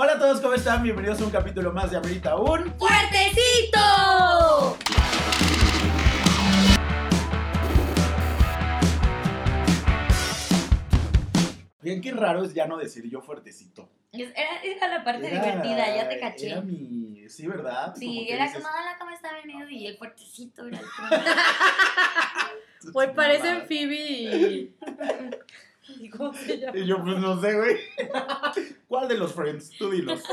Hola a todos, ¿cómo están? Bienvenidos a un capítulo más de Amerita Un. ¡Fuertecito! Bien, qué raro es ya no decir yo fuertecito. Es- Era, era la parte Era- divertida, ya te caché. Era mi. Sí, ¿verdad? Sí, que era dices, como, hola, ¿cómo está venido? Y el fuertecito era el "Tus Pues parecen mamadas". Phoebe y... ¿y ¿Cómo se llama? Y yo, pues no sé, güey. ¿Cuál de los friends? Tú dilos.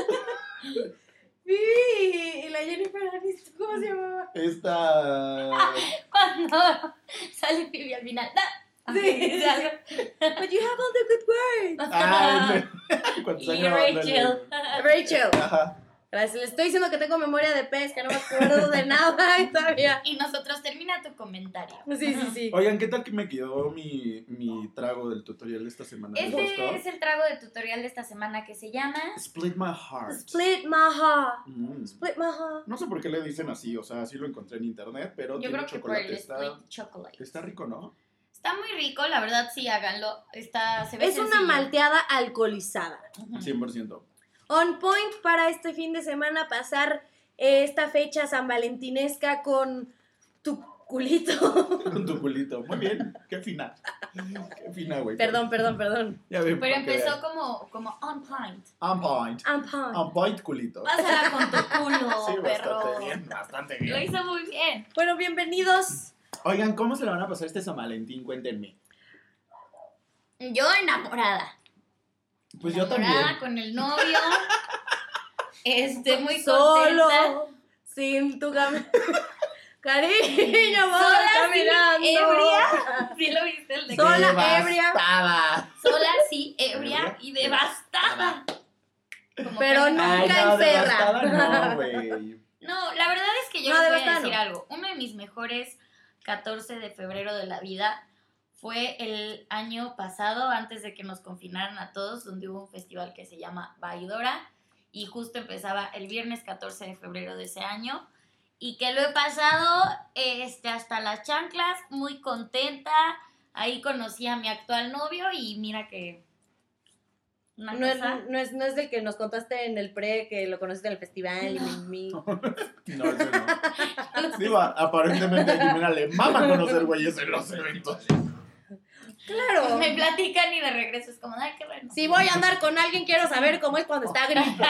Phoebe y la Jennifer Aniston, ¿cómo se llamaba? Esta. Cuando sale Phoebe al final. ¡da! Sí. Dice algo. But you have all the good words. Ah, cuando y grabando el- Rachel. Rachel. Ajá. Gracias, le estoy diciendo que tengo memoria de pez, que no me acuerdo de nada y todavía. Y nosotros termina tu comentario. Sí, sí, sí. Oigan, ¿qué tal que me quedó mi, mi trago del tutorial de esta semana? ¿Les Este gustó? es el trago de tutorial de esta semana que se llama Split my heart. Split my heart. Mm. Split my heart. No sé por qué le dicen así, o sea, así lo encontré en internet, pero Yo tiene creo que por chocolate. el Está, split chocolate. está rico, ¿no? Está muy rico, la verdad sí, háganlo. Está, se ve Es una malteada alcoholizada. Ujú. 100%. On point para este fin de semana pasar eh, esta fecha san valentinesca con tu culito. Con tu culito. Muy bien. Qué fina. Qué fina, güey. perdón, perdón, perdón. Ya ven, Pero empezó como, como on point. On point. On point. On point, culito. Pásala con tu culo, Sí, perro. bastante bien, bastante Lo bien. hizo muy bien. Bueno, bienvenidos. Oigan, ¿cómo se la van a pasar este San Valentín? Cuéntenme. Yo enamorada. Pues yo también. con el novio. Este, muy contenta. Solo, sin tu. Cariño, Sola, caminando. ebria. ¿Sí lo viste el de Sola, ebria. Devastada. Sola, sí, ebria Ebria y devastada. Como Pero que- no. Ay, Nunca no, encerra. no, güey. No, la verdad es que yo No, les voy a decir no. algo. Uno de mis mejores 14 de febrero de la vida fue el año pasado, antes de que nos confinaran a todos, donde hubo un festival que se llama Baidora y justo empezaba el viernes 14 de febrero de ese año y que lo he pasado este, hasta las chanclas, muy contenta. Ahí conocí a mi actual novio y mira que... Una No es, no, es, no es del que nos contaste en el pre, que lo conociste en el festival y mi, mi- No, ese no. Digo, aparentemente a Jimena le mama conocer güeyes en los eventos. Claro. me platican y de regreso es como, ay, qué bueno. Si voy a andar con alguien, quiero saber cómo es cuando está gripe.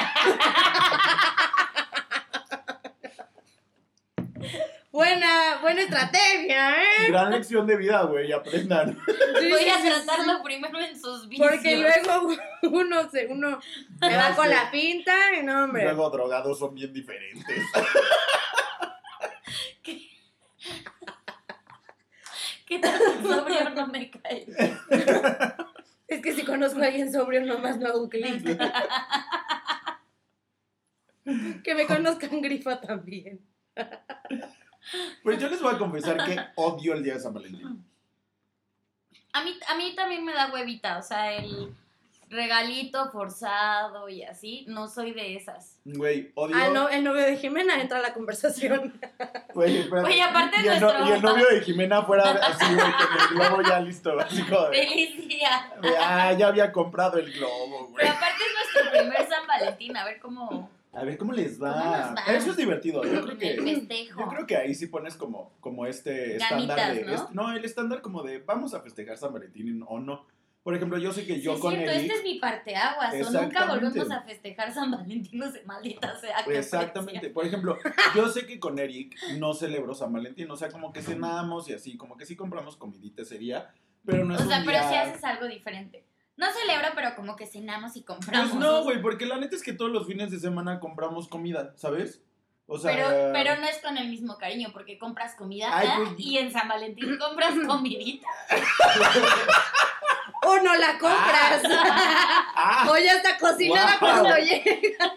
buena, buena estrategia, ¿eh? Gran lección de vida, güey, aprendan. Sí, Voy a sí, tratarlo primero en sus vicios. Porque luego uno se, uno se va con sé. la pinta y no, hombre. Luego drogados son bien diferentes. ¿Qué tal sobrio no me cae? Es que si conozco a alguien sobrio, nomás no hago clic. que me conozcan grifa también. Pues yo les voy a confesar que odio el día de San Valentín. A mí, a mí también me da huevita, o sea, el regalito forzado y así, no soy de esas. Güey, odio. Ah, no, el novio de Jimena entra a la conversación. Güey, espérate. Güey, aparte y, el no- nuestro- y el novio de Jimena fuera así, güey, con el globo ya listo. Así como de, Feliz día. de, ah, ya había comprado el globo, güey. Pero aparte es nuestro primer San Valentín, a ver cómo... A ver cómo les va. ¿Cómo nos va? Eso es divertido. Yo creo que. festejo. Yo creo que ahí sí pones como, como este Ganitas, estándar de. ¿no? este- no, el estándar como de vamos a festejar San Valentín o no. Por ejemplo, yo sé que Sí, yo es con cierto, Eric. este es mi parteaguas, o nunca volvemos a festejar San Valentín, no sé, maldita sea. qué Exactamente. Por ejemplo, yo sé que con Eric no celebró San Valentín. O sea, como que cenamos y así, como que sí compramos comidita ese día. Pero no es O sea, un pero día- si haces algo diferente. No celebro, pero como que cenamos y compramos. Pues no, güey, porque la neta es que todos los fines de semana compramos comida, ¿sabes? O sea. Pero, pero no es con el mismo cariño, porque compras comida Ay, pues- y en San Valentín compras comidita. O no la compras. Ah, o ya está cocinada Wow. cuando llega.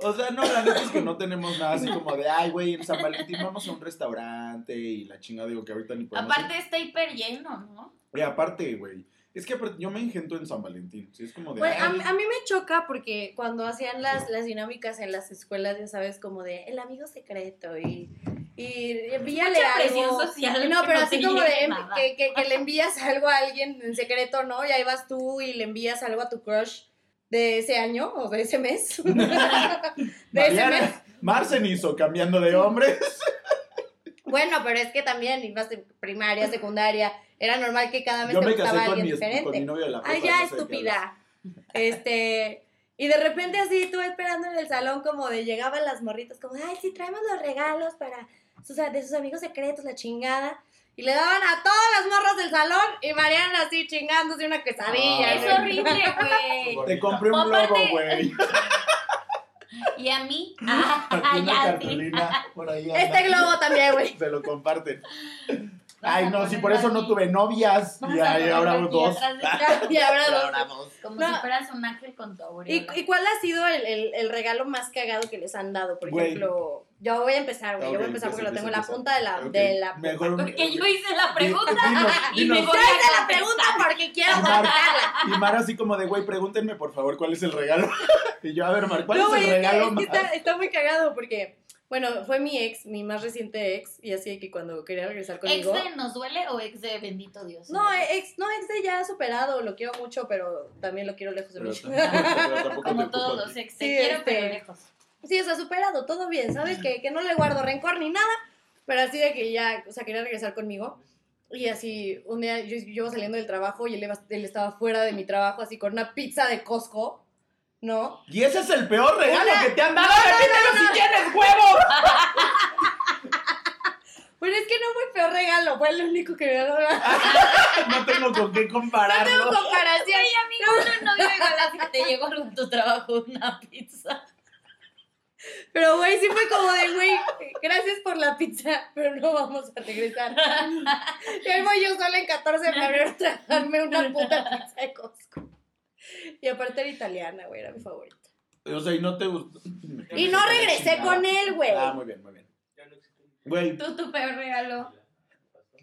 o sea, no, la neta es que no tenemos nada así como de, ay, güey, en San Valentín vamos a un restaurante y la chinga digo que ahorita ni podemos. Aparte está hiper lleno, ¿no? Y aparte, güey, Es que yo me engento en San Valentín. Sí, es como de. Pues, a, "Ay, mí- a mí me choca porque cuando hacían las, las dinámicas en las escuelas, ya sabes, como de el amigo secreto y, y envíale algo. social. No, pero te así como de que, que, que le envías algo a alguien en secreto, ¿no? Y ahí vas tú y le envías algo a tu crush. de ese año o de ese mes. de ese mes. Mariana, Marcen hizo cambiando de hombres. Bueno, pero es que también ibas de primaria, secundaria, era normal que cada mes Yo te me gustaba casé con alguien mi, con mi diferente. novio de la prepa. Ay, ya, no sé estúpida. Este, y de repente así tú esperando en el salón como de llegaban las morritas como, ay, sí, traemos los regalos para sus, de sus amigos secretos, la chingada. Y le daban a todas las morras del salón y Mariana así chingándose una quesadilla. Ay, Es ¿no? horrible, güey. Te compré un globo, güey. Y a mí, ah, Aquí una ya, sí. cartulina por ahí. anda. Este globo también, güey. Se lo comparten. Ay, no, sí, ponerlo por eso no tuve novias. Y a ahí ahora dos. Y ahora Y dos. ahora dos. Como No. si fueras un ángel con tu ¿Y, aureola. y cuál ha sido el, el- el regalo más cagado que les han dado? Por Güey. ejemplo, yo voy a empezar, güey. yo voy a empezar porque lo tengo en la punta de la... Ok, De la Mejor Porque yo hice la pregunta Dinos, y me dinos. voy Yo hice la pregunta porque quiero contarla. y Mar así como de, güey, pregúntenme por favor cuál es el regalo. Y yo, a ver, Mar, ¿cuál No, es el es que- regalo es que está, está muy cagado porque, bueno, fue mi ex, mi más reciente ex, y así que cuando quería regresar ¿Ex conmigo... de nos duele o ex de bendito Dios? No, ex, no, ex de ya superado, lo quiero mucho, pero también lo quiero lejos de mí. Como todos ex. Te Sí, quiero, este- pero lejos. Sí, o sea, superado, todo bien, ¿sabes? Que, que no le guardo rencor ni nada, pero así de que ya, o sea, quería regresar conmigo. Y así, un día yo, yo iba saliendo del trabajo y él, iba- él estaba fuera de mi trabajo, así con una pizza de Costco, ¿no? Y ese es el peor regalo Una- que te han dado. ¡Repítelo si tienes huevos! Pero es que no fue el peor regalo, fue el único que me dio la No tengo con qué compararlo. comparación. Ay, amigo, un novio igual así que te llegó en tu trabajo una pizza. Pero, güey, sí fue como de, güey, gracias por la pizza, pero no vamos a regresar. Y ahí voy yo sola en 14 de febrero a tragarme una puta pizza de Costco. Y aparte era italiana, güey, era mi favorita. O sea, y no te gustó. Y no regresé con él, güey. Ah, muy bien, muy bien. Güey, Tú, tu peor regalo.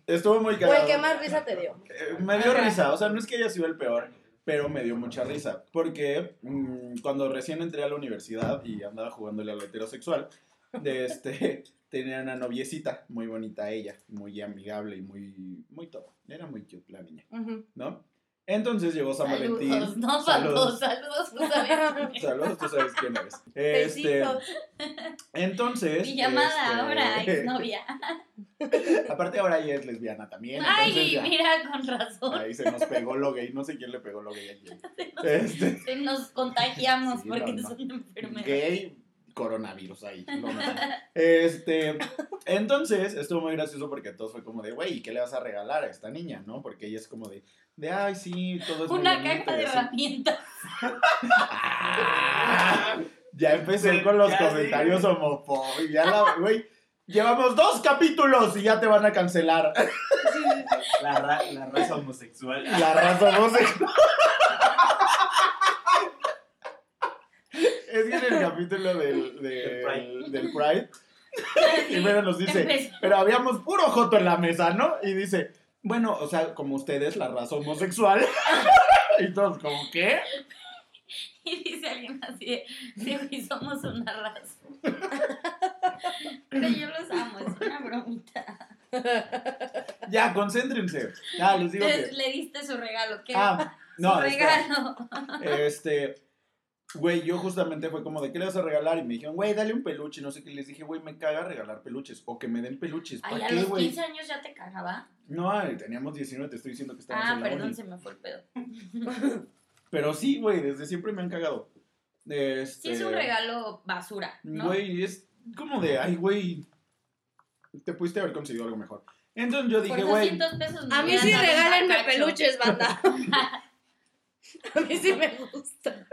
estuvo muy O cagado. el que más risa te dio. Eh, Me dio Ajá. risa, o sea, no es que haya sido el peor, pero me dio mucha risa. Porque mm, cuando recién entré a la universidad y andaba jugándole al heterosexual, de este, tenía una noviecita, muy bonita ella, muy amigable y muy, muy todo. Era muy cute la niña, ¿no? Entonces llegó San Valentín. Saludos, no Saludos. saludos, saludos, tú sabes. Saludos, tú sabes quién eres. Este, entonces. Mi llamada este, ahora, exnovia. Aparte, ahora ella es lesbiana también. Ay, ya, mira, con razón. Ahí se nos pegó lo gay. No sé quién le pegó lo gay a quién. Este, Se Nos contagiamos Sí, porque no, no. es una enfermedad. gay, coronavirus ahí. no. Este, entonces, estuvo muy gracioso porque todos fue como de, güey, ¿qué le vas a regalar a esta niña, no? Porque ella es como de, de ay, sí, todo es muy Una bonito caja de herramientas. Ah, ya empecé con los ya comentarios sí. homofóbicos. Ya la, güey, llevamos dos capítulos y ya te van a cancelar. La, ra- la raza homosexual. La raza homosexual. Es que en el capítulo del, del, Pride. del Pride, primero nos dice, pero habíamos puro joto en la mesa, ¿no? Y dice, bueno, o sea, como ustedes, la raza homosexual. Y todos, ¿como qué? Y dice alguien así de, sí, güey, somos una raza. Pero yo los amo, es una bromita. Ya, concéntrense. Ya, les digo Entonces que... le diste su regalo, ¿qué? Ah, no, su espera. regalo. Este, güey, yo justamente fue como de, ¿qué le vas a regalar? Y me dijeron, güey, dale un peluche. Y no sé qué. Les dije, güey, me caga regalar peluches. O que me den peluches. Ay, ¿Para a qué, los güey? 15 años ya te cagaba. No, ay, teníamos 19, te estoy diciendo que estábamos Ah, en la perdón, uni. se me fue el pedo. Pero sí, güey, desde siempre me han cagado. Este, Sí, es un regalo basura, ¿no? Güey, es como de, ay, güey, te pudiste haber conseguido algo mejor. Entonces yo dije, güey, 200 pesos me A mí sí regálenme peluches, banda. A mí sí me gusta.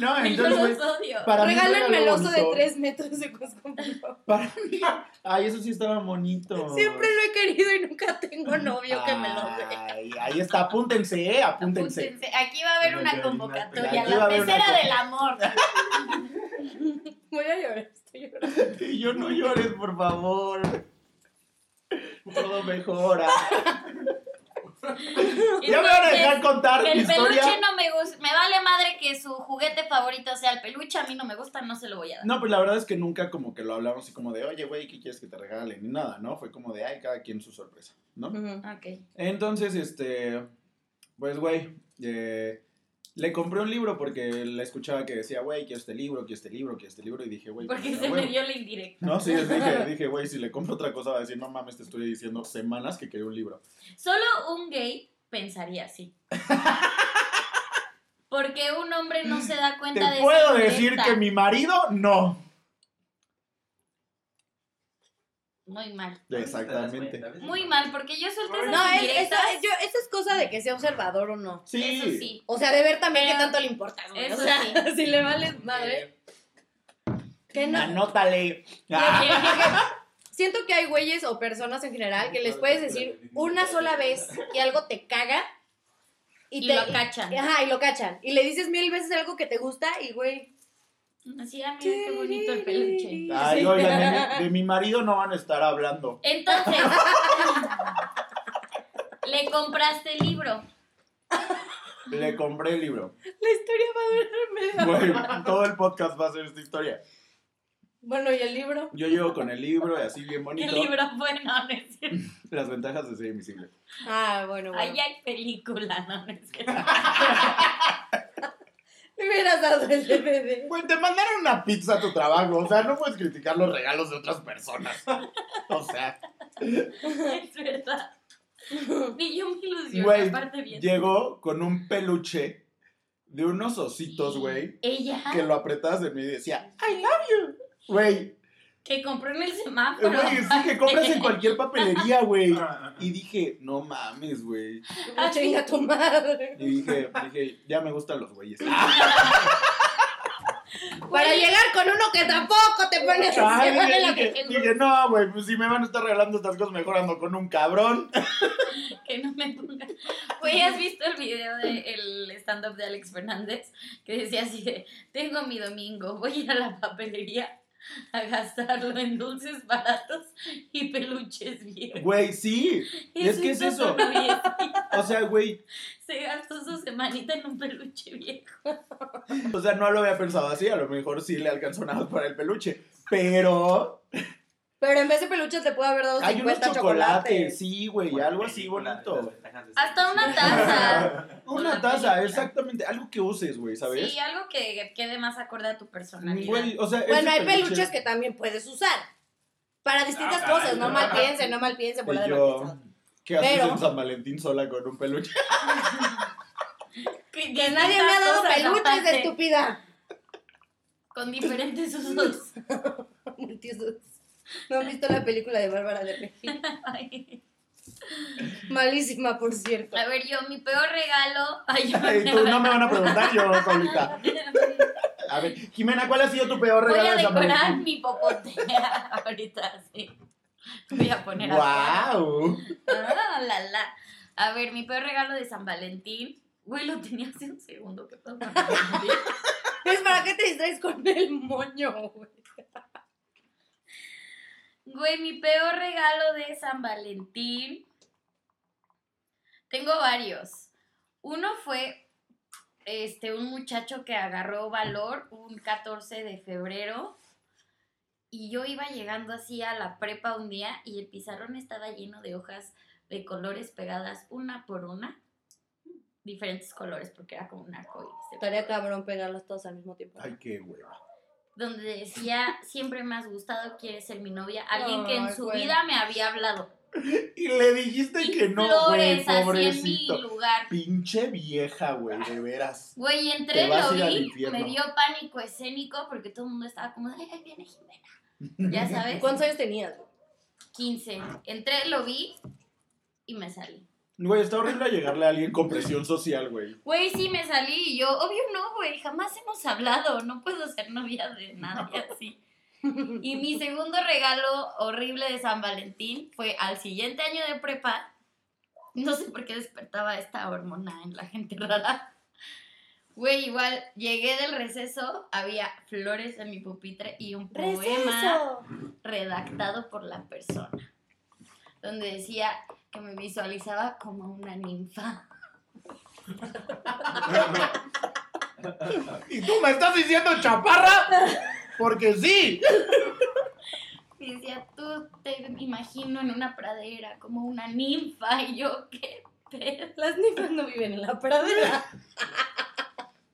No, Yo entonces, los odio. para Regálenme el oso de. 3 metros de Costco. Para mí, ay, eso sí estaba bonito. Siempre lo he querido y nunca tengo novio que me lo dé. Ay, ahí está, apúntense, eh, apúntense. Apúntense. Aquí va a haber una convocatoria. La pecera del amor. Voy a llorar, estoy llorando. Y yo no llores, por favor. Todo mejora. Ya me van a dejar contar mi el peluche historia. no me gusta. Me vale madre que su juguete favorito sea el peluche. A mí no me gusta, no se lo voy a dar. No, pues la verdad es que nunca como que lo hablamos así como de, oye, güey, ¿qué quieres que te regalen? Ni nada, ¿no? Fue como de, ay, cada quien su sorpresa, ¿no? Ok. Entonces, este, pues, güey, eh, Le compré un libro porque la escuchaba que decía, güey, quiero este libro, quiero este libro, quiero este libro. Y dije, güey, Porque pues, se me dio la indirecta. No, sí, dije, dije, güey, si le compro otra cosa va a decir, no mames, te estoy diciendo semanas que quería un libro. Solo un gay pensaría así. Porque un hombre no se da cuenta de Te esa puedo decir que mi marido, no. Muy mal. Exactamente. Muy mal, porque yo suelto esas No, es, eso, indirectas. yo, eso es cosa de que sea observador o no. Sí. Eso sí. O sea, de ver también Pero- qué tanto le importa. Eso o sea, sí. si le vales madre. Que no. Anótale. Ah, Siento que hay güeyes o personas en general que les puedes decir una sola vez y algo te caga Y, te, lo cachan. Ajá, y lo cachan. Y le dices mil veces algo que te gusta y güey. Así, ah, mira qué bonito el peluche. Ay, oigan, de, de mi marido no van a estar hablando. Entonces, le compraste el libro. Le compré el libro. La historia va a durar media hora. Güey, todo el podcast va a ser esta historia. Bueno, ¿y el libro? Yo llego con el libro y así bien El bonito. libro bueno, no es cierto. Las ventajas de ser invisible. Ah, bueno, bueno. Ahí hay película, no es cierto. Me hubieras dado el DVD. Güey, te mandaron una pizza a tu trabajo. O sea, no puedes criticar los regalos de otras personas. O sea, Es verdad. Y yo me ilusiono, güey, aparte bien. llegó con un peluche de unos ositos, güey, Ella, que lo apretabas de mí y decía, I love you. Güey, que compró en el semáforo. güey, sí que compras en cualquier papelería, güey. Y dije, no mames, güey. Ah, chinga tu madre. Y dije, dije, ya me gustan los güeyes. Para llegar con uno que tampoco te pones a dije, lo que dije, dije, no, güey, pues si me van a estar regalando estas cosas, mejor ando con un cabrón. que no me ponga. Güey, ¿has visto el video del stand-up de Alex Fernández? Que decía así de, tengo mi domingo, voy a ir a la papelería a gastarlo en dulces baratos y peluches viejos. Güey, sí. Es que es eso. O sea, güey, Se gastó su semanita en un peluche viejo. o sea, no lo había pensado así. A lo mejor sí le alcanzó nada para el peluche. Pero Pero en vez de peluches te puede haber dado hay unos 50 chocolates, chocolates. sí, güey, algo así bonito. Hasta una taza. Una taza, exactamente. Algo que uses, güey, ¿sabes? Sí, algo que quede más acorde a tu personalidad. Güey, o sea, Bueno, hay peluche- peluches que también puedes usar. Para distintas Ah, cosas, no caray. mal piensen, no mal piensen, bola Y de yo. ¿qué haces Pero- en San Valentín sola con un peluche? Que Que nadie me ha dado peluches, estúpida. Con diferentes usos. Multiusos. No han visto la película de Bárbara de Regil. Malísima, por cierto. A ver, yo, mi peor regalo. Ay, yo Ay, tú no me van a preguntar yo solita. A ver, Jimena, ¿cuál ha sido tu peor Voy regalo a de San decorar mi popote ahorita, sí. Voy a poner a ¡Wow! Ah, la, la. A ver, mi peor regalo de San Valentín. Güey, lo tenía hace un segundo. ¿Qué pasó? Pues, ¿para qué te distraes con el moño, güey? Güey, mi peor regalo de San Valentín. Tengo varios. Uno fue este un muchacho que agarró valor un 14 de febrero y yo iba llegando así a la prepa un día y el pizarrón estaba lleno de hojas de colores pegadas una por una, diferentes colores porque era como un arcoíris. Estaría cabrón pegarlas todas al mismo tiempo. Ay, qué hueva. Donde decía, siempre me has gustado, quieres ser mi novia. Alguien que en su vida me había hablado. Y le dijiste Y que no, güey, flores así en mi pobrecito. lugar. Pinche vieja, güey, de veras. Güey, entré, lo vi, me dio pánico escénico porque todo el mundo estaba como, ay, ahí viene Jimena. Ya sabes, ¿Cuántos años tenías? güey? 15. Entré, lo vi y me salí. Güey, está horrible llegarle a alguien con presión social, güey. Güey, sí, me salí y yo, obvio no, güey, jamás hemos hablado, no puedo ser novia de nadie así. Y mi segundo regalo horrible de San Valentín fue al siguiente año de prepa. No sé por qué despertaba esta hormona en la gente rara. Güey, igual llegué del receso, había flores en mi pupitre y un poema ¡Receso! redactado por la persona, donde decía que me visualizaba como una ninfa. ¿Y tú me estás diciendo chaparra? Porque sí. Y decía, tú te imagino en una pradera como una ninfa. Y yo, ¿qué pedo? Las ninfas no viven en la pradera.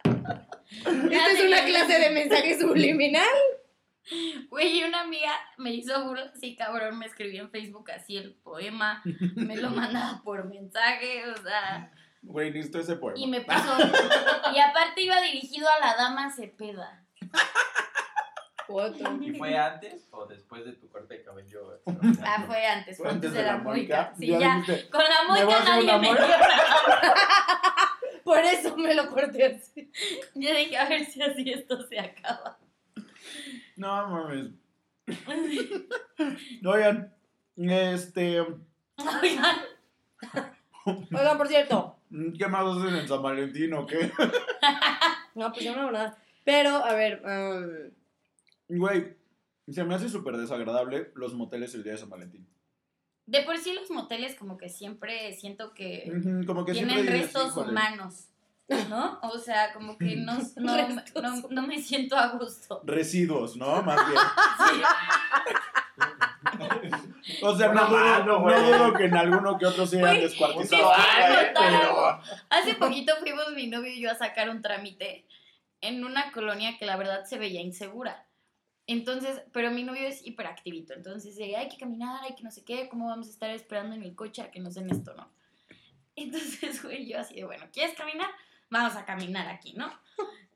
Esta es una clase de mensaje subliminal. Güey, y una amiga me hizo burla así, cabrón, me escribió en Facebook así el poema, me lo mandaba por mensaje, o sea, Güey, listo ese poema. y me puso, y aparte iba dirigido a la dama Cepeda. Otro. ¿Y fue antes o después de tu corte de cabello? Ah, fue antes, fue antes de la Mónica. Sí, Ya ya, dijiste, con la "Me voy a Mónica hacer nadie me amor". dio nada. Por eso me lo corté así. Yo dije, a ver si así esto se acaba. No mames. Oigan, este. Oigan, Oigan, por cierto. ¿Qué más hacen en San Valentín o qué? No, pues yo no hago nada. Pero, a ver. um, Güey, se me hace súper desagradable los moteles el día de San Valentín. de por sí los moteles como que siempre siento que Ujú, Como que tienen restos "Híjole". humanos, ¿no? O sea, como que no, no, no, no me siento a gusto. Residuos, ¿no? Más bien. Sí. O sea, no dudo, no dudo que en alguno que otro se hayan descuartizado. contar pero- Hace poquito fuimos mi novio y yo a sacar un trámite en una colonia que la verdad se veía insegura. Entonces, pero mi novio es hiperactivito, entonces de, hay que caminar, hay que no sé qué, ¿cómo vamos a estar esperando en el coche a que nos den esto, no? Entonces, güey, yo así de, bueno, ¿quieres caminar? Vamos a caminar aquí, ¿no?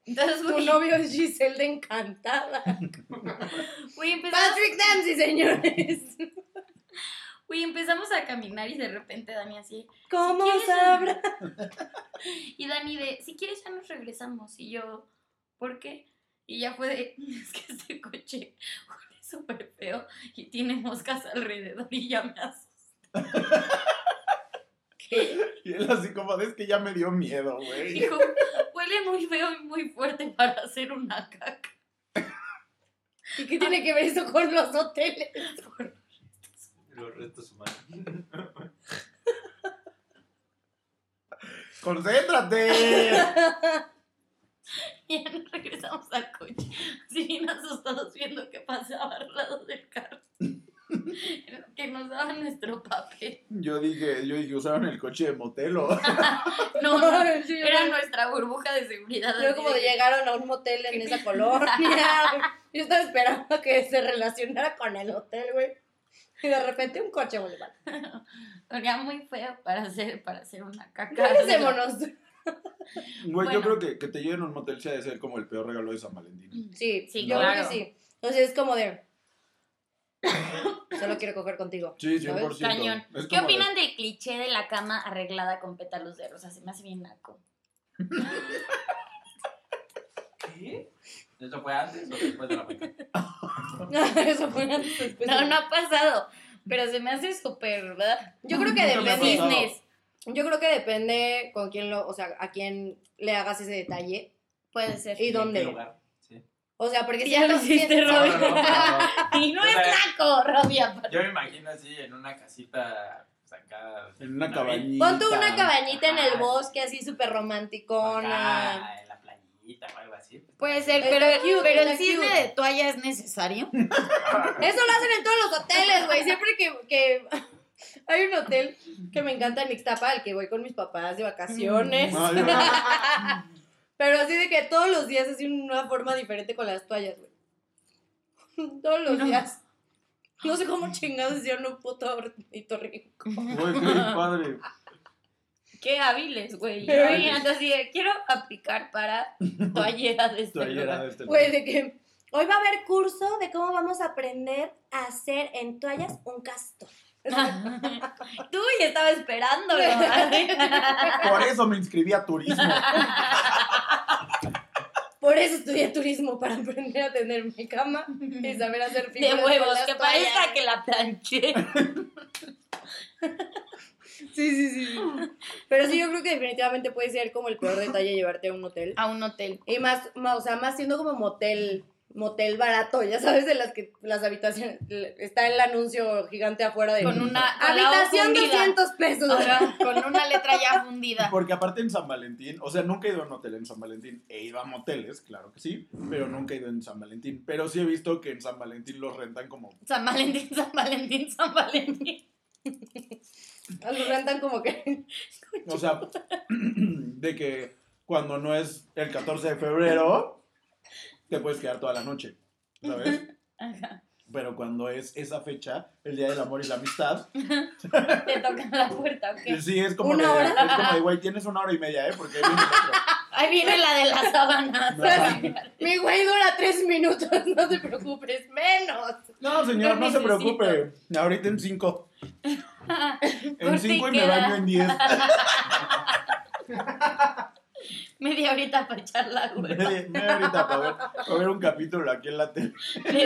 Entonces, tu novio es Giselle de Encantada. güey, empezamos, Patrick Dempsey, señores. güey, empezamos a caminar y de repente Dani así, ¿Cómo ¿Quieres- sabrá? Y Dani de, si quieres ya nos regresamos. Y yo, ¿por qué? Y ya fue de, es que este coche huele súper feo y tiene moscas alrededor y ya me asusté. Y él así como, es que ya me dio miedo, güey. Dijo, huele muy feo y muy fuerte para hacer una caca. ¿Y qué tiene que ver eso con los hoteles? Los restos humanos. ¡Concéntrate! Y ya nos regresamos al coche, así bien asustados viendo que pasaba al lado del carro. que nos daban nuestro papel. Yo dije, yo dije, usaron el coche de motel o... No, no, era nuestra burbuja de seguridad. Yo como de llegaron a un motel en esa colonia. Yo estaba esperando que se relacionara con el hotel, güey. Y de repente un coche, güey. muy feo para hacer, para hacer una caca. Regresémonos. Güey, Bueno. yo creo que, que te lleven a un motel sí ha de ser como el peor regalo de San Valentín. Sí, Sí, yo claro. creo que sí. Entonces es como de. Solo quiero coger contigo. Sí, ¿sabes? 100%. Cañón. Es ¿Qué de- opinan del cliché de la cama arreglada con pétalos de rosa? Se me hace bien naco. ¿Qué? ¿Eso fue antes o después de la Mónica? Eso fue antes, después No, de- no ha pasado. Pero se me hace súper, ¿verdad? Yo creo que depende. Business. Yo creo que depende con quién lo. O sea, a quién le hagas ese detalle. Puede ser. ¿Y ¿En dónde? O sea, porque Ya lo hiciste, Robbie. No, no, no, no. Y no O es naco, Robbie. aparte. Yo me imagino así en una casita acá. En una cabañita. Pon tú una cabañita en el bosque, así súper romanticona. Acá, en la playita o algo así. Puede ser, pero, cute, pero el cisne cute. de toalla es necesario. Eso lo hacen en todos los hoteles, güey. Siempre que, que hay un hotel que me encanta en Ixtapa, al que voy con mis papás de vacaciones. No, yo- Pero así de que todos los días es una forma diferente con las toallas, güey. Todos los No. días. No sé cómo chingados hicieron un puto hornito rico. Güey, qué padre. Qué hábiles, güey. Pero Yo así de, quiero aplicar para toallera de este Toallera lugar. de este Güey, de que hoy va a haber curso de cómo vamos a aprender a hacer en toallas un castor. Tú y estaba esperándolo. Por eso me inscribí a turismo. Por eso estudié turismo, para aprender a tener mi cama y saber hacer de huevos, que parezca que la planché. Sí, sí, sí, sí. Pero sí, yo creo que definitivamente puede ser como el peor detalle llevarte a un hotel. A un hotel. Y más, ma- o sea, más siendo como motel, motel barato, ya sabes, de las que las habitaciones, está el anuncio gigante afuera de... Con una con Habitación fundida. 200 pesos. Con una letra ya fundida. Porque aparte en San Valentín, o sea, nunca he ido a un hotel en San Valentín. He ido a moteles, claro que sí, pero nunca he ido en San Valentín. Pero sí he visto que en San Valentín los rentan como... San Valentín, San Valentín, San Valentín. Los rentan como que... O sea, de que cuando no es el 14 de febrero, te puedes quedar toda la noche, ¿sabes? Ajá. Pero cuando es esa fecha, el Día del Amor y la Amistad, Te tocan la puerta, ¿ok? sí, es como ¿Una de, hora? es como de, güey, tienes una hora y media, ¿eh? Porque ahí viene el otro. Ahí viene la de las sábanas. Mi güey dura tres minutos, no te preocupes, menos. No, señor, Yo no se preocupe. Ahorita en cinco. En cinco y me baño en diez. Media horita para echar la hueva. Media media horita para ver, para ver un capítulo aquí en la tele.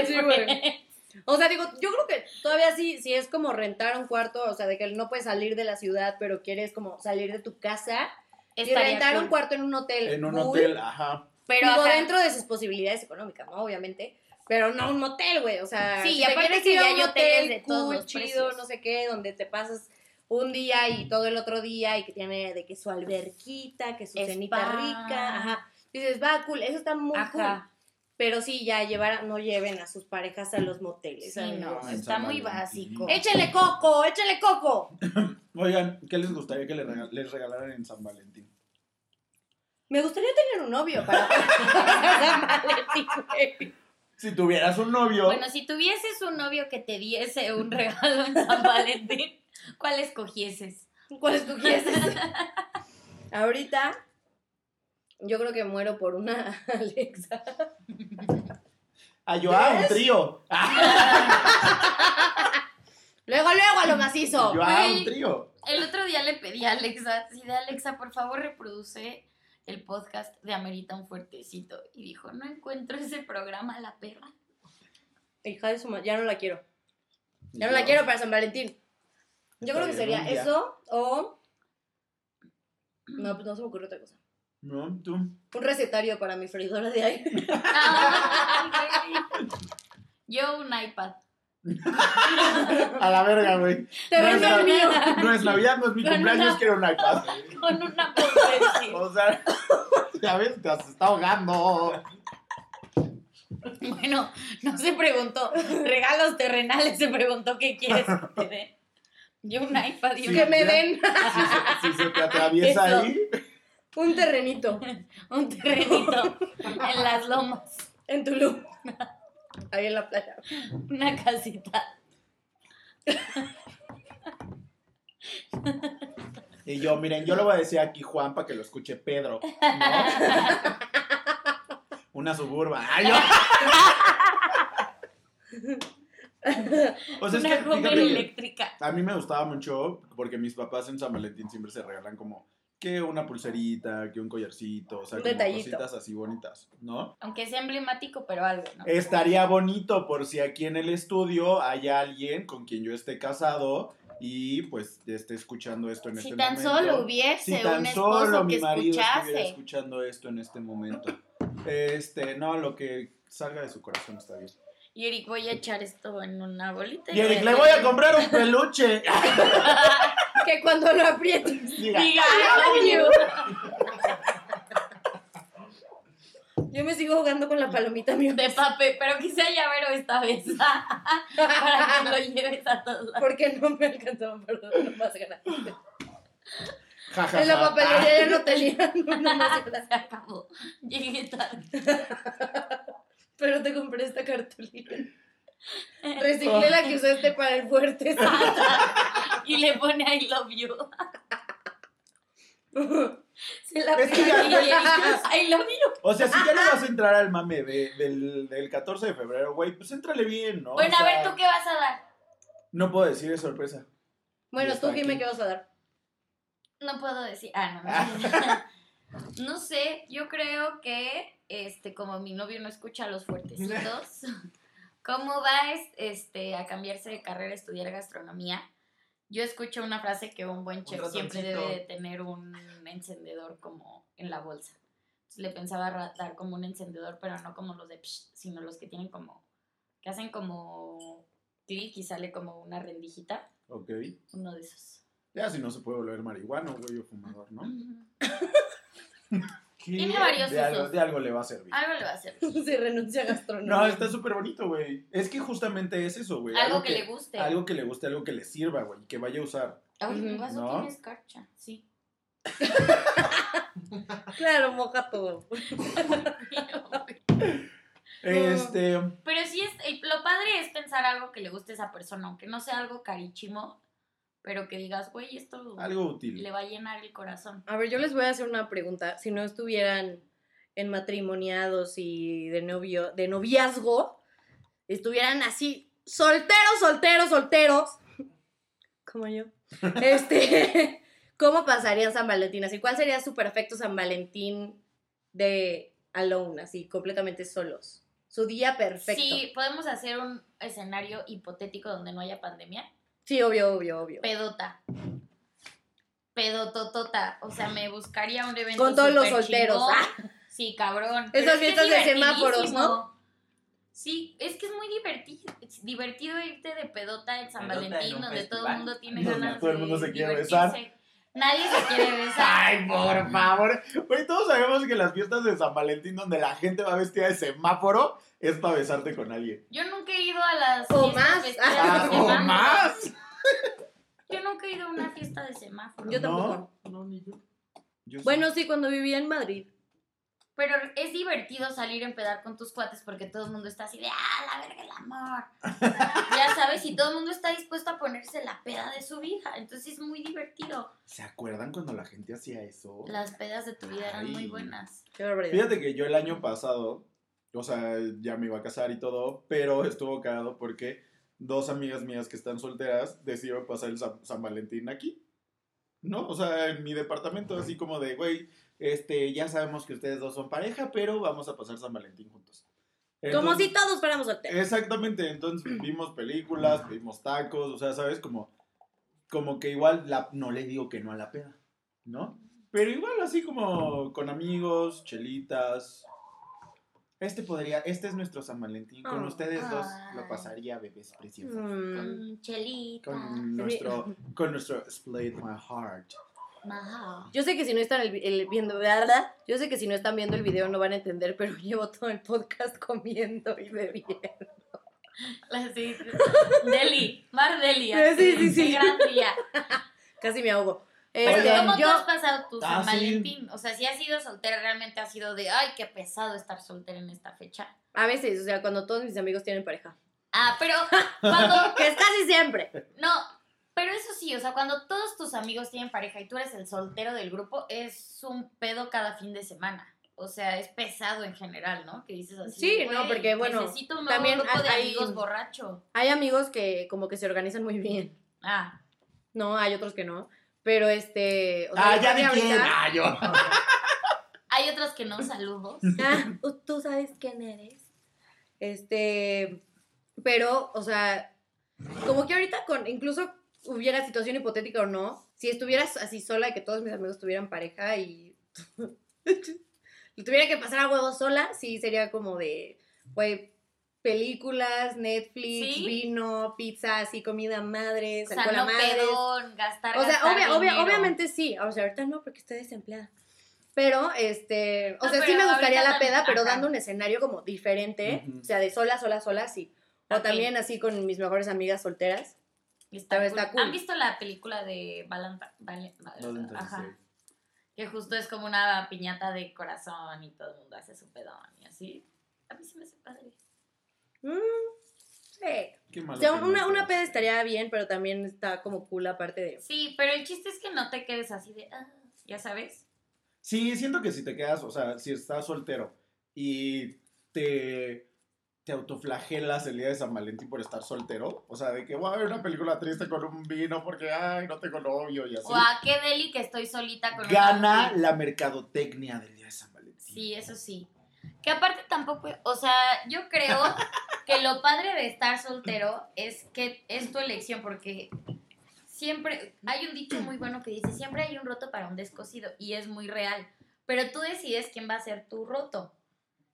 Sí, güey. O sea, digo, yo creo que todavía sí, si es como rentar un cuarto, o sea, de que no puedes salir de la ciudad, pero quieres como salir de tu casa y rentar un cuarto en un hotel. En un cool. hotel, ajá. Pero Digo, ajá, dentro de sus posibilidades económicas, ¿no? Obviamente. Pero no un motel, güey. O sea, Sí, si y te aparte quieres que ir ya a hay un hoteles hotel de todos cool, los chido, precios. no sé qué, donde te pasas un día y todo el otro día y que tiene de que su alberquita, que su Spa. cenita rica, ajá. Dices, va, cool, eso está muy cool. Ajá. Pero sí, ya llevar, no lleven a sus parejas a los moteles. Sí, ¿sabes? no, está muy básico. Échale coco, échale coco. Oigan, ¿qué les gustaría que regal- les regalaran en San Valentín? Me gustaría tener un novio para San Valentín, güey. Si tuvieras un novio, Bueno, si tuvieses un novio que te diese un regalo en San Valentín, ¿cuál escogieses? ¿Cuál escogieses? Ahorita, yo creo que muero por una Alexa. a yo, ah, un trío. Ah, Luego, luego a lo macizo. yo, ah, un trío. El otro día le pedí a Alexa, sí, de Alexa, por favor reproduce el podcast de Amerita un Fuertecito. Y dijo, no encuentro ese programa, la perra. Hija de su madre, ya no la quiero. Ya no la quiero para San Valentín. Yo creo que sería eso o... No, pues no se me ocurre otra cosa. No, tú. Un recetario para mi freidora de aire. Yo un iPad. A la verga, güey. Te No es, vendo el mío. No es Navidad, no es mi Con cumpleaños, una- quiero un iPad. Con una profesión. O sea, ya ves, te has- está ahogando. Bueno, no se preguntó regalos terrenales, se preguntó qué quieres que te den. Yo un iPad y Sí. Que me ya. den Si se, si se te atraviesa Eso. ahí, un terrenito un terrenito en las lomas, en Tulum. Ahí en la playa. una casita. Y yo, miren, yo lo voy a decir aquí, Juan, para que lo escuche Pedro. ¿no? Una suburban. Ay, yo. O sea, es una que, joven eléctrica. a mí me gustaba mucho porque mis papás en San Valentín siempre se regalan como que una pulserita, que un collarcito, o sea, Un como detallito. cositas así bonitas, ¿no? Aunque sea emblemático, pero algo, ¿no? Estaría bonito por si aquí en el estudio hay alguien con quien yo esté casado y pues esté escuchando esto en si este tan momento. solo hubiese si tan un esposo solo mi que marido estuviera escuchase. escuchando esto en este momento. Este, no, lo que salga de su corazón está bien. Y Eric, voy a echar esto en una bolita. Y Eric, le voy a comprar un peluche. Que cuando lo aprietes. Diga, Diga, I love you. Yo me sigo jugando con la palomita mío. De pape, pero que sea llavero esta vez. para que lo lleves a todos lados. Porque no me alcanzaba para lo más grande. ja, ja, En la ja. papelería ya no tenía uno más grande. Se acabó. Llegué tarde. Pero te compré esta cartulina. Reciclé la que usaste para el fuerte. Y le pone I love you. Se la Es que pone ya- y I love you. O sea, si ya no vas a entrar al mame de- del, del 14 de febrero, güey, pues éntrale bien, ¿no? Bueno, O a sea, ver, ¿tú qué vas a dar? No puedo decir, es sorpresa. Bueno, tú dime aquí. qué vas a dar. No puedo decir. Ah, no. No, no sé, yo creo que, este, como mi novio no escucha a los fuertecitos, ¿cómo va es- este, a cambiarse de carrera a estudiar gastronomía? Yo escucho una frase que un buen chef siempre debe de tener un encendedor como en la bolsa. Entonces le pensaba dar como un encendedor, pero no como los de psh, sino los que tienen como, que hacen como clic y sale como una rendijita. Ok. Uno de esos. Ya si no se puede volver marihuano, güey, o fumador, ¿no? Tiene varios de algo, usos. de algo le va a servir. Algo le va a hacer. Se renuncia a gastronomía. No, está súper bonito, güey. Es que justamente es eso, güey. Algo que, le guste. Algo que le guste, algo que le sirva, güey, que vaya a usar. Ay, mi vaso ¿No? tiene escarcha, sí. Claro, moja todo. Este, Pero sí, es, lo padre es pensar algo que le guste a esa persona, aunque no sea algo carichimo, pero que digas, güey, esto algo útil. le va a llenar el corazón. A ver, yo les voy a hacer una pregunta. Si no estuvieran en matrimoniados y de novio, de noviazgo, estuvieran así, solteros, solteros, solteros, como yo. Este, ¿cómo pasarían San Valentín? Así, ¿cuál sería su perfecto San Valentín de alone, así, completamente solos? Su día perfecto. Sí, podemos hacer un escenario hipotético donde no haya pandemia. Sí, obvio, obvio, obvio. Pedota. Pedototota. O sea, me buscaría un evento. Con todos los solteros. Ah. Sí, cabrón. Esas fiestas es de semáforos, divertidísimo. Sí, es que es muy divertido, es divertido irte de pedota en San Pedota Valentín, donde todo el mundo tiene Donde ganas todo el mundo se quiere divertirse. besar. Nadie se quiere besar. Ay, por favor. Güey, todos sabemos que las fiestas de San Valentín donde la gente va vestida de semáforo es para besarte con alguien. Yo nunca he ido a las O más. Ah, ¿o más? Yo nunca he ido a una fiesta de semáforo. Yo tampoco. No, no, ni yo. Bueno, sí, cuando vivía en Madrid. Pero es divertido salir a empedar con tus cuates porque todo el mundo está así de, ah, la verga, el amor. ya sabes, y todo el mundo está dispuesto a ponerse la peda de su vida. Entonces es muy divertido. ¿Se acuerdan cuando la gente hacía eso? Las pedas de tu vida eran muy buenas. Qué. Fíjate que yo el año pasado, o sea, ya me iba a casar y todo, pero estuvo cagado porque dos amigas mías que están solteras decidieron pasar el San, San Valentín aquí. ¿No? O sea, en mi departamento, así como de, güey, este, ya sabemos que ustedes dos son pareja, pero vamos a pasar San Valentín juntos. Como si todos fuéramos solteros. Exactamente, entonces vimos películas, vimos tacos, o sea, ¿sabes? Como, como que igual la, no le digo que no a la peda, ¿no? Pero igual así como con amigos, chelitas. Este podría, este es nuestro San Valentín. Con Oh. ustedes dos lo pasaría, bebés preciosos. Mm. Con chelita. Con nuestro, con nuestro Split My Heart. Yo sé que si no están el, el- viendo, ¿verdad? Yo sé que si no están viendo el video no van a entender, pero llevo todo el podcast comiendo y bebiendo. La- sí. Deli, Mar Deli. Sí, así, sí, sí. Qué gran día. Casi me ahogo. Pero Este, ¿cómo yo, tú has pasado tu Ah, San sí. Valentín? O sea, si has sido soltera, realmente ha sido de, ay, qué pesado estar soltera en esta fecha. a veces, o sea, cuando todos mis amigos tienen pareja. Ah, pero cuando, Que es casi siempre. no, pero eso sí, o sea, cuando todos tus amigos tienen pareja y tú eres el soltero del grupo, es un pedo cada fin de semana. O sea, es pesado en general, ¿no? Que dices así. Sí, "Güey, no, porque, bueno, Necesito un nuevo también grupo de hay- amigos borracho. Hay amigos que como que se organizan muy bien. Ah, No, hay otros que no. Pero este. o sea, Ah, ya que quién. Ah, yo. hay otros que no, saludos. Ah, tú sabes quién eres. Este, pero, o sea, como que ahorita con, incluso hubiera situación hipotética o no, si estuvieras así sola y que todos mis amigos tuvieran pareja y y tuviera que pasar a huevo sola, sí sería como de, güey, películas, Netflix, ¿Sí? vino, pizza, así comida madres, O sea, no madres. pedón, gastar, O sea, gastar obvia- obviamente sí. O sea, ahorita no, porque estoy desempleada. Pero, este, o No, sea, sí me gustaría la peda, también, pero ajá. dando un escenario como diferente. O sea, de sola, sola, sola, sí. O también así con mis mejores amigas solteras. Está, cool. está cool. ¿Han visto la película de Valentine? Ajá. Que justo es como una piñata de corazón y todo el mundo hace su pedón y así. A mí se me hace padre. Mm, sí. Qué O malo sea, que no una, una peda estaría bien, pero también está como cool aparte de... Sí, pero el chiste es que no te quedes así de, ah, ya sabes. Sí, siento que si te quedas, o sea, si estás soltero y te, te autoflagelas el día de San Valentín por estar soltero, o sea, de que voy a ver una película triste con un vino porque, ay, no tengo novio y así, O a qué deli que estoy solita con gana la mercadotecnia del día de San Valentín. Sí, eso sí. Que aparte tampoco, o sea, yo creo que lo padre de estar soltero es que es tu elección, porque siempre hay un dicho muy bueno que dice, siempre hay un roto para un descosido, y es muy real, pero tú decides quién va a ser tu roto.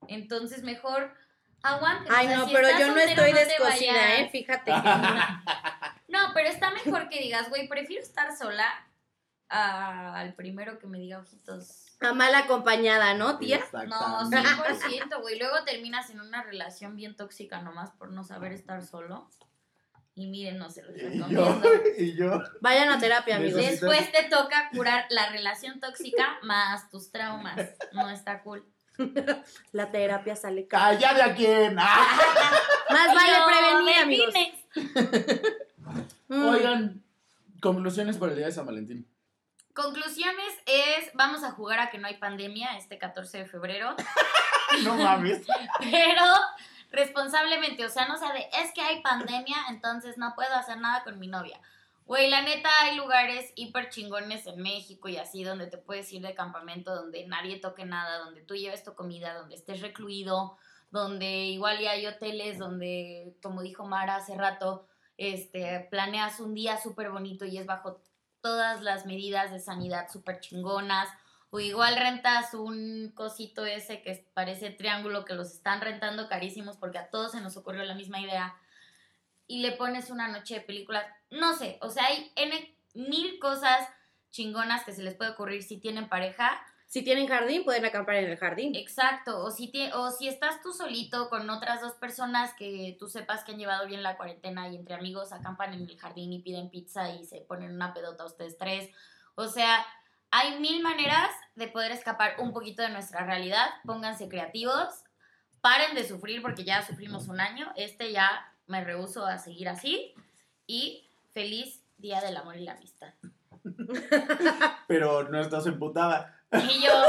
Entonces mejor aguante. o Ay, sea, no, si pero yo no estoy te descosida, vayas. ¿eh? Fíjate. que- No, pero está mejor que digas, güey, prefiero estar sola al primero que me diga ojitos. A mal acompañada, ¿no, tía? No, Exactamente. 100%, güey. Luego terminas en una relación bien tóxica nomás por no saber estar solo. Y miren, no se los Y yo, recomiendo. y yo. Vayan a terapia, amigos. Después te toca curar la relación tóxica más tus traumas. No está cool. La terapia sale. ¡Calla de a quién! ¡Ah! Más vale prevenir, amigos. Mm. Oigan, conclusiones por el día de San Valentín. Conclusiones es, vamos a jugar a que no hay pandemia este 14 de febrero, No mames. pero responsablemente, o sea, no sea de, es que hay pandemia, entonces no puedo hacer nada con mi novia. Güey, la neta hay lugares hiper chingones en México y así donde te puedes ir de campamento, donde nadie toque nada, donde tú lleves tu comida, donde estés recluido, donde igual ya hay hoteles donde, como dijo Mara hace rato, este, planeas un día súper bonito y es bajo todas las medidas de sanidad súper chingonas. O igual rentas un cosito ese que parece triángulo que los están rentando carísimos porque a todos se nos ocurrió la misma idea. Y le pones una noche de películas. No sé, o sea, hay mil cosas chingonas que se les puede ocurrir si tienen pareja. Si tienen jardín, pueden acampar en el jardín. Exacto, o si, tie- o si estás tú solito con otras dos personas que tú sepas que han llevado bien la cuarentena y entre amigos acampan en el jardín y piden pizza y se ponen una pedota ustedes tres. O sea, hay mil maneras de poder escapar un poquito de nuestra realidad. Pónganse creativos, paren de sufrir porque ya sufrimos un año. Este ya me rehuso a seguir así. Y feliz Día del Amor y la Amistad. Pero no estás emputada. Y yo,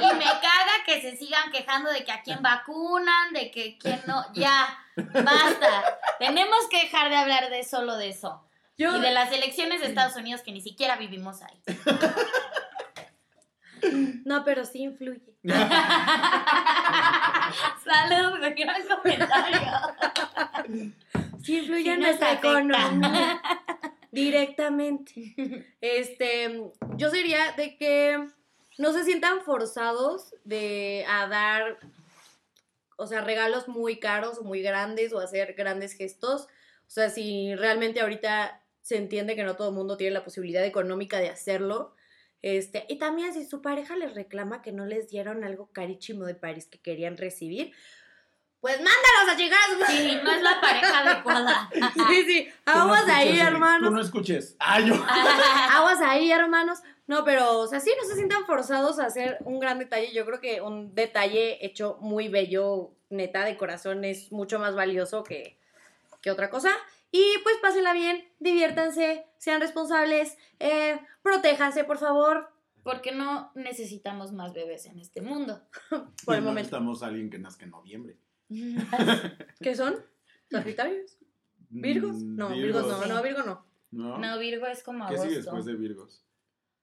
y me caga que se sigan quejando de que a quién vacunan, de que quién no, ya, basta. Tenemos que dejar de hablar de solo de eso. Yo, Y de las elecciones de Estados Unidos que ni siquiera vivimos ahí. No, pero sí influye. Salud, me gran comentario. Sí influye Sí en nuestra economía. Directamente. Este, yo sería de que no se sientan forzados de a dar, o sea, regalos muy caros o muy grandes o hacer grandes gestos. O sea, si realmente ahorita se entiende que no todo el mundo tiene la posibilidad económica de hacerlo. Este, y también si su pareja les reclama que no les dieron algo carísimo de París que querían recibir, pues mándalos a chingar a su madre. Sí, no es la pareja adecuada. Sí, sí, no aguas ahí, hermanos. Tú no escuches. ¡Ah, yo! Aguas ahí, hermanos. No, pero, o sea, sí, no se sientan forzados a hacer un gran detalle. Yo creo que un detalle hecho muy bello, neta, de corazón, es mucho más valioso que, que otra cosa. Y pues pásenla bien, diviértanse, sean responsables, eh, protéjanse, por favor, Porque no necesitamos más bebés en este mundo. por el No momento. Necesitamos a alguien que nazca en noviembre. ¿Qué son? ¿Sagitarios? ¿Virgos? Mm, No, Virgos no, no, Virgo no. ¿No? No, Virgo es como ¿Qué agosto. sigue después de Virgos?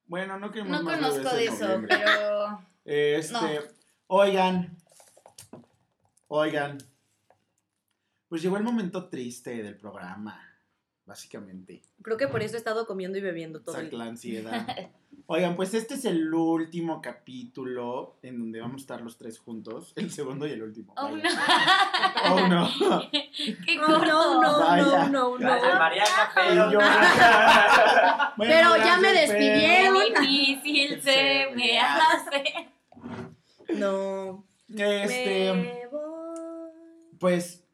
Bueno, no queremos No más conozco de eso, noviembre. pero Este, No. oigan, oigan, pues llegó el momento triste del programa, básicamente. Creo que por eso he estado comiendo y bebiendo todo el Saca día. la ansiedad. Oigan, pues este es el último capítulo en donde vamos a estar los tres juntos, el segundo y el último. Oh, vaya. no. Oh, no. Qué Oh, no, no, Vaya. no, no, Gracias, no. Mariana, pero. yo- Bueno, Pero ya me despidieron. Difícil se me hace. No. Este, Me voy. pues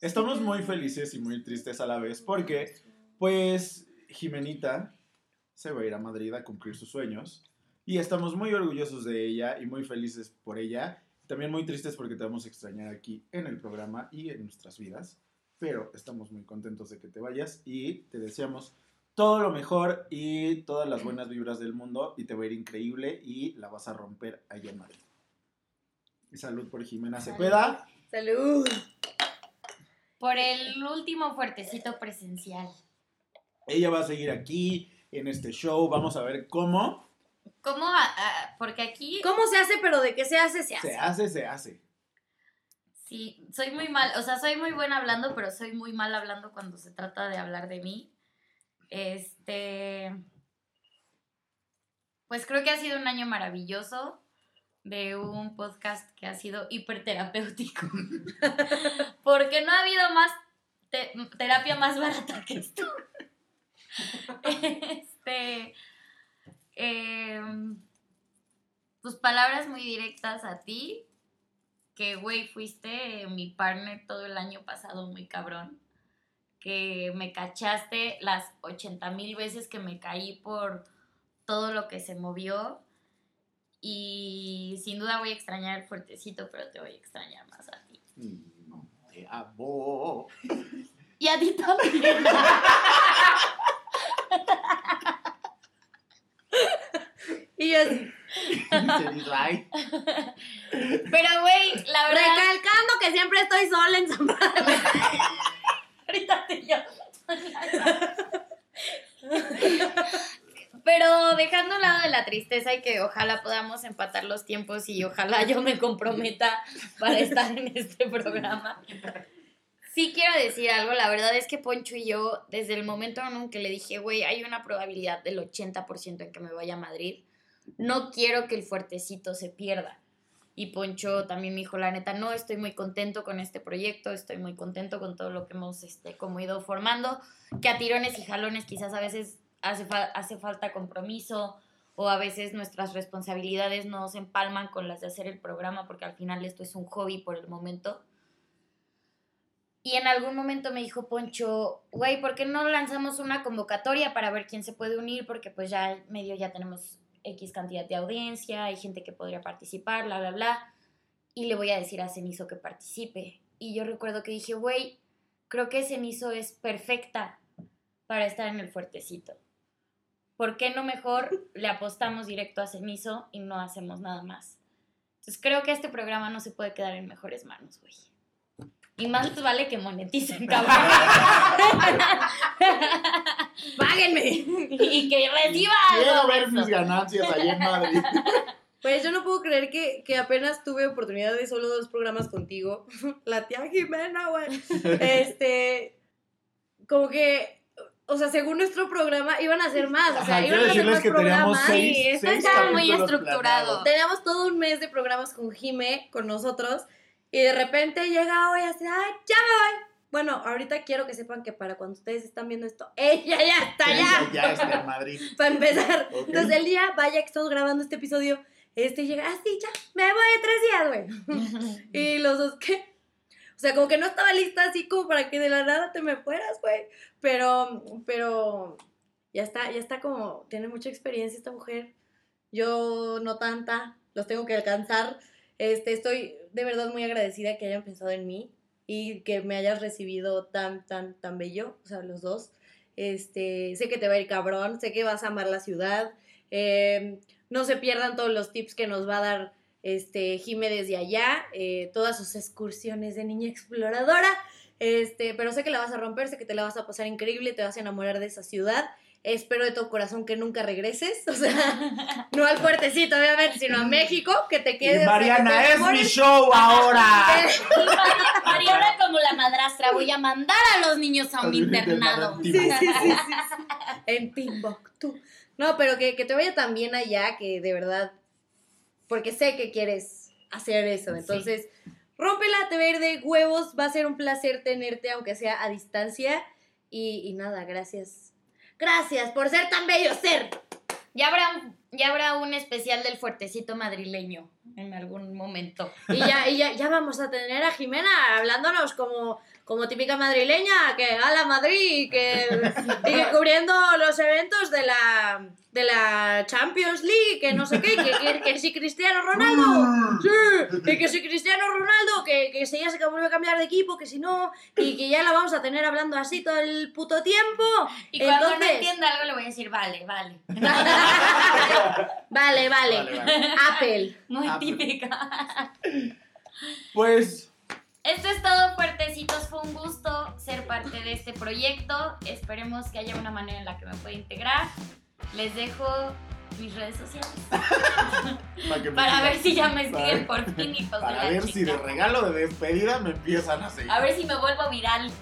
estamos muy felices y muy tristes a la vez porque, pues, Jimenita se va a ir a Madrid a cumplir sus sueños y estamos muy orgullosos de ella y muy felices por ella. También muy tristes porque te vamos a extrañar aquí en el programa y en nuestras vidas, pero estamos muy contentos de que te vayas y te deseamos todo lo mejor y todas las buenas vibras del mundo y te va a ir increíble y la vas a romper allá en Madrid. Y salud por Jimena Cepeda. Salud. Por el último fuertecito presencial. Ella va a seguir aquí en este show. Vamos a ver cómo ¿Cómo? a- a- porque aquí ¿Cómo se hace? Pero de qué se hace, se hace. se hace, se hace. sí, soy muy mal, o sea, soy muy buena hablando, pero soy muy mal hablando cuando se trata de hablar de mí. Este. Pues creo que ha sido un año maravilloso de un podcast que ha sido hiperterapéutico. Porque no ha habido más te- terapia más barata que esto. Este. em, tus palabras muy directas a ti. Que, güey, fuiste mi partner todo el año pasado muy cabrón. que me cachaste las 80 mil veces que me caí por todo lo que se movió. Y sin duda voy a extrañar el fuertecito, pero te voy a extrañar más a ti. Mm, Te amo. Y a ti también. Y yo así. Pero, güey, la verdad. recalcando que siempre estoy sola en San Pablo. Ahorita te llamo. Pero dejando a lado de la tristeza y que ojalá podamos empatar los tiempos y ojalá yo me comprometa para estar en este programa. Sí quiero decir algo, la verdad es que Poncho y yo, desde el momento en que le dije, güey, hay una probabilidad del 80% en que me vaya a Madrid, no quiero que el fuertecito se pierda. Y Poncho también me dijo, la neta, no, estoy muy contento con este proyecto, estoy muy contento con todo lo que hemos este, como ido formando, que a tirones y jalones quizás a veces hace, hace falta compromiso o a veces nuestras responsabilidades no se empalman con las de hacer el programa porque al final esto es un hobby por el momento. Y en algún momento me dijo Poncho, güey, ¿por qué no lanzamos una convocatoria para ver quién se puede unir? Porque pues ya medio ya tenemos X cantidad de audiencia, hay gente que podría participar, bla, bla, bla. Y le voy a decir a Cenizo que participe. Y yo recuerdo que dije, güey, creo que Cenizo es perfecta para estar en el fuertecito. ¿Por qué no mejor le apostamos directo a Cenizo y no hacemos nada más? Entonces creo que este programa no se puede quedar en mejores manos, güey. Y más les vale que moneticen, cabrón. ¡Páguenme! y que reciba Quiero algo. ver mis ganancias allá en Madrid. Pues yo no puedo creer que, que apenas tuve oportunidad de solo dos programas contigo. La tía Jimena, güey. Este. Como que. O sea, según nuestro programa, iban a ser más. O sea, Ajá, iban a ser decirles más que programas. seis, Sí, esto estaba muy estructurado. Teníamos todo un mes de programas con Jime, con nosotros. Y de repente llega hoy así, ay, ya me voy. Bueno, ahorita quiero que sepan que para cuando ustedes están viendo esto, ella ya está Ella allá. ya está en Madrid. Para empezar. Entonces el día, vaya que estamos grabando este episodio, este llega, ah, sí, ya, me voy en tres días, güey. Y los dos, ¿qué? O sea, como que no estaba lista así como para que de la nada te me fueras, güey. Pero, pero, ya está, ya está como, tiene mucha experiencia esta mujer. Yo no tanta, los tengo que alcanzar. Este, estoy de verdad muy agradecida que hayan pensado en mí y que me hayas recibido tan, tan, tan bello, o sea, los dos. Este, sé que te va a ir cabrón, sé que vas a amar la ciudad. Eh, no se pierdan todos los tips que nos va a dar este Jime desde allá, eh, todas sus excursiones de niña exploradora. Este, pero sé que la vas a romper, sé que te la vas a pasar increíble, te vas a enamorar de esa ciudad. Espero de todo corazón que nunca regreses, o sea, no al puertecito, obviamente, sino a México, que te quedes. o Y sea, que Mariana, te es mi show ahora. Mariana como la madrastra, voy a mandar a los niños a un internado. Sí, sí, sí, sí, sí. En Timbuktu. No, pero que, que te vaya tan bien allá que de verdad, porque sé que quieres hacer eso. Entonces, rómpela, te va a ir de huevos. Va a ser un placer tenerte, aunque sea a distancia. Y, y nada, gracias. Gracias por ser tan bello ser. Ya habrá, un- ya habrá un especial del fuertecito madrileño en algún momento. Y ya, y ya, ya vamos a tener a Jimena hablándonos como, como típica madrileña, que a la Madrid que, y que cubriendo los eventos de la, de la Champions League, que no sé qué, que, que, que si Cristiano Ronaldo, sí, y que si Cristiano Ronaldo, que, que si ya se vuelve a cambiar de equipo, que si no, y que ya la vamos a tener hablando así todo el puto tiempo. Y cuando no entienda algo le voy a decir, vale, vale. Vale, vale, Vale, vale. Apple. Muy Ah, típica. Pues Esto es todo, fuertecitos. Fue un gusto ser parte de este proyecto. Esperemos que haya una manera en la que me pueda integrar. Les dejo mis redes sociales para, ver si ya me siguen por fin, hijos de Para la ver si de regalo de despedida me empiezan a seguir. A ver si me vuelvo viral.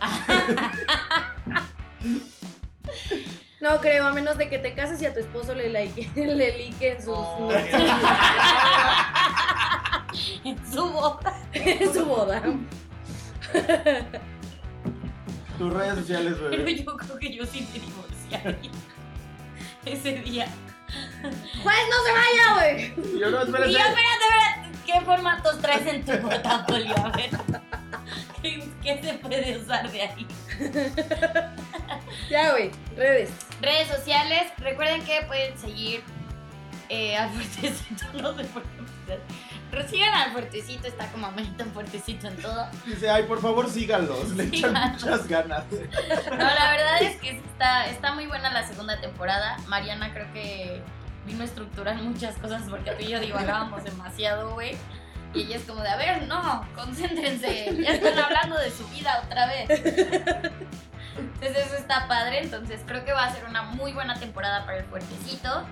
No creo, a menos de que te cases y a tu esposo le, like, le liken sus, Oh. en su boda. en su boda. Tus redes sociales, Pero bebé. yo creo que yo sí me divorciaría ese día. Pues no se vaya, güey. Yo no, Y espérate. yo, espérate, espérate. ¿Qué formatos traes en tu portafolio? A ver. ¿Qué, qué se puede usar de ahí? Ya, güey, redes. Redes sociales, recuerden que pueden seguir eh, al fuertecito, no sé por qué empezar. Al fuertecito, está como un fuertecito en todo. Dice, ay, por favor, síganlos. Le echan Síganlos. muchas ganas. No, la verdad es que está, está muy buena la segunda temporada. Mariana creo que vino a estructurar muchas cosas porque tú y yo divagábamos demasiado, güey. Y ella es como de, a ver, no, concéntrense, ya están hablando de su vida otra vez. Entonces eso está padre, entonces creo que va a ser una muy buena temporada para el Fuertecito.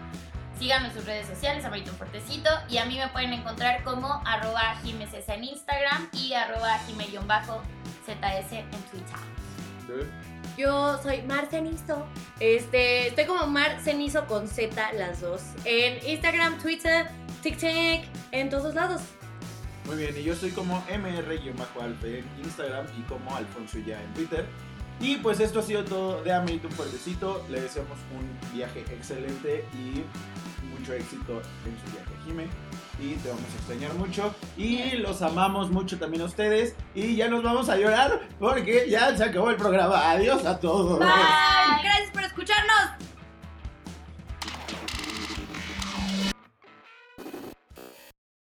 Síganme en sus redes sociales, Amarito Fuertecito, y a mí me pueden encontrar como arroba en Instagram y arroba jime-zs en Twitter. Yo soy Mar Cenizo. Este, estoy como Mar Cenizo con Z las dos. En Instagram, Twitter, TikTok, en todos lados. Muy bien, y yo soy como MR-Alfe en Instagram y como Alfonso ya en Twitter. Y pues esto ha sido todo de Amerito un fuertecito. Le deseamos un viaje excelente y mucho éxito en su viaje, Jime. Y te vamos a extrañar mucho. Y los amamos mucho también a ustedes. Y ya nos vamos a llorar porque ya se acabó el programa. Adiós a todos. Bye. Gracias por